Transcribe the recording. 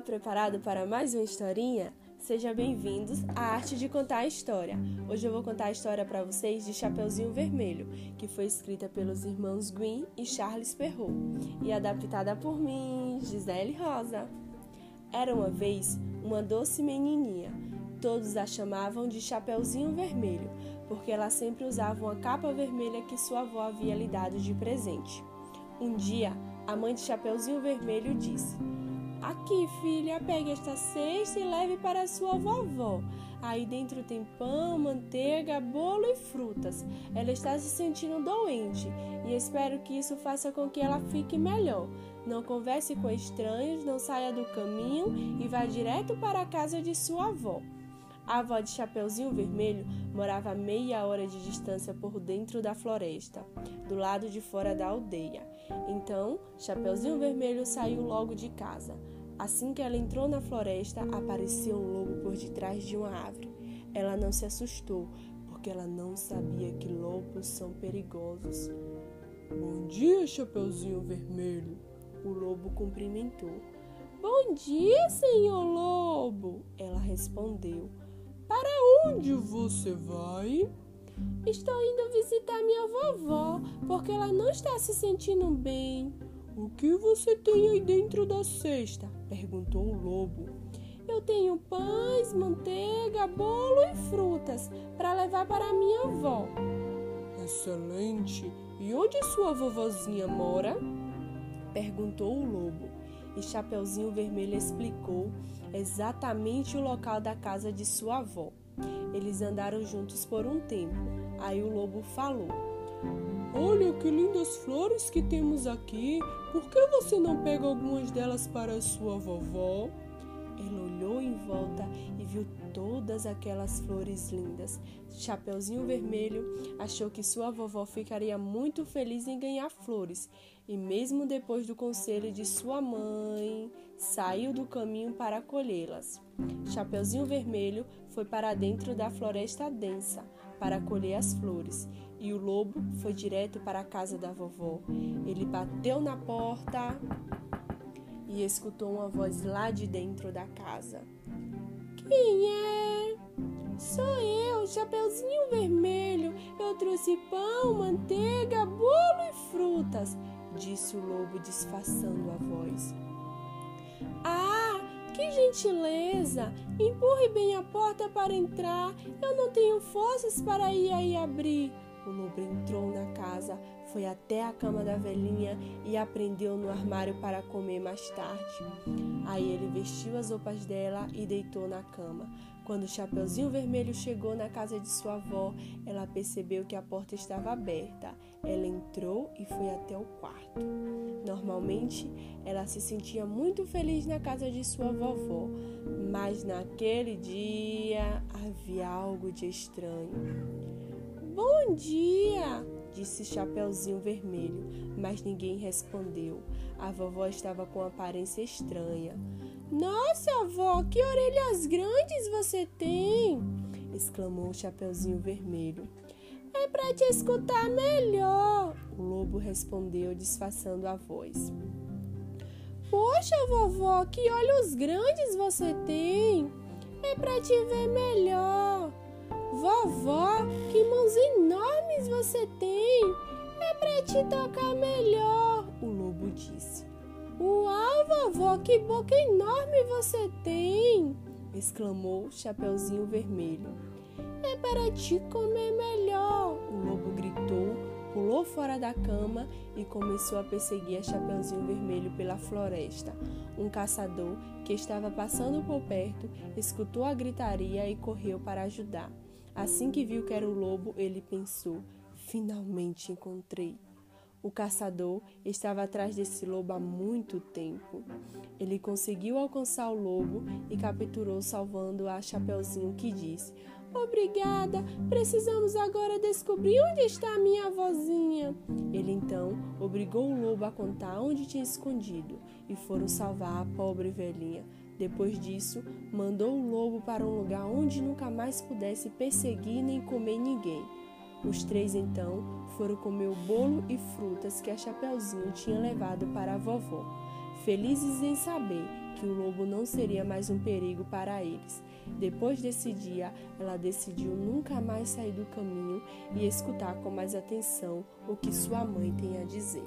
Preparado para mais uma historinha? Sejam bem-vindos à Arte de Contar a História. Hoje eu vou contar a história para vocês de Chapeuzinho Vermelho, que foi escrita pelos irmãos Gwyn e Charles Perrault e adaptada por mim, Gisele Rosa. Era uma vez uma doce menininha. Todos a chamavam de Chapeuzinho Vermelho, porque ela sempre usava uma capa vermelha que sua avó havia lhe dado de presente. Um dia, a mãe de Chapeuzinho Vermelho disse: Aqui, filha, pegue esta cesta e leve para sua vovó. Aí dentro tem pão, manteiga, bolo e frutas. Ela está se sentindo doente e espero que isso faça com que ela fique melhor. Não converse com estranhos, não saia do caminho e vá direto para a casa de sua avó. A avó de Chapeuzinho Vermelho morava a meia hora de distância por dentro da floresta, do lado de fora da aldeia. Então, Chapeuzinho Vermelho saiu logo de casa. Assim que ela entrou na floresta, apareceu um lobo por detrás de uma árvore. Ela não se assustou, porque ela não sabia que lobos são perigosos. Bom dia, Chapeuzinho Vermelho. O lobo cumprimentou. Bom dia, senhor lobo. Ela respondeu. Para onde você vai? Estou indo visitar minha vovó, porque ela não está se sentindo bem. O que você tem aí dentro da cesta? perguntou o lobo. Eu tenho pães, manteiga, bolo e frutas para levar para minha avó. Excelente! E onde sua vovozinha mora? perguntou o lobo. E Chapeuzinho Vermelho explicou exatamente o local da casa de sua avó. Eles andaram juntos por um tempo. Aí o lobo falou: Olha que lindas flores que temos aqui. Por que você não pega algumas delas para sua vovó? Ele olhou em volta e viu todas aquelas flores lindas. Chapeuzinho Vermelho achou que sua vovó ficaria muito feliz em ganhar flores e, mesmo depois do conselho de sua mãe, saiu do caminho para colhê-las. Chapeuzinho Vermelho foi para dentro da floresta densa para colher as flores e o lobo foi direto para a casa da vovó. Ele bateu na porta e escutou uma voz lá de dentro da casa. Quem é? Sou eu, Chapeuzinho Vermelho. Eu trouxe pão, manteiga, bolo e frutas, disse o lobo disfarçando a voz. Ah, que gentileza! Empurre bem a porta para entrar. Eu não tenho forças para ir aí abrir. O lobo entrou na casa, foi até a cama da velhinha e a prendeu no armário para comer mais tarde. Aí ele vestiu as roupas dela e deitou na cama. Quando o Chapeuzinho Vermelho chegou na casa de sua avó, ela percebeu que a porta estava aberta. Ela entrou e foi até o quarto. Normalmente, ela se sentia muito feliz na casa de sua vovó, mas naquele dia havia algo de estranho. Bom dia, disse Chapeuzinho Vermelho, mas ninguém respondeu. A vovó estava com aparência estranha. Nossa, avó, que orelhas grandes você tem! exclamou o Chapeuzinho Vermelho. É para te escutar melhor, o lobo respondeu, disfarçando a voz. Poxa, vovó, que olhos grandes você tem! É para te ver melhor. Vovó, que mãos enormes você tem! É para te tocar melhor, o lobo disse. Uau, vovó, que boca enorme você tem! exclamou Chapeuzinho Vermelho. É para te comer melhor, o lobo gritou, pulou fora da cama e começou a perseguir a Chapeuzinho Vermelho pela floresta. Um caçador que estava passando por perto escutou a gritaria e correu para ajudar. Assim que viu que era o lobo, ele pensou: finalmente encontrei. O caçador estava atrás desse lobo há muito tempo. Ele conseguiu alcançar o lobo e capturou, salvando a Chapeuzinho, que disse: Obrigada, precisamos agora descobrir onde está a minha vozinha. Ele então obrigou o lobo a contar onde tinha escondido e foram salvar a pobre velhinha. Depois disso, mandou o lobo para um lugar onde nunca mais pudesse perseguir nem comer ninguém. Os três então foram comer o bolo e frutas que a Chapeuzinho tinha levado para a vovó, felizes em saber que o lobo não seria mais um perigo para eles. Depois desse dia, ela decidiu nunca mais sair do caminho e escutar com mais atenção o que sua mãe tem a dizer.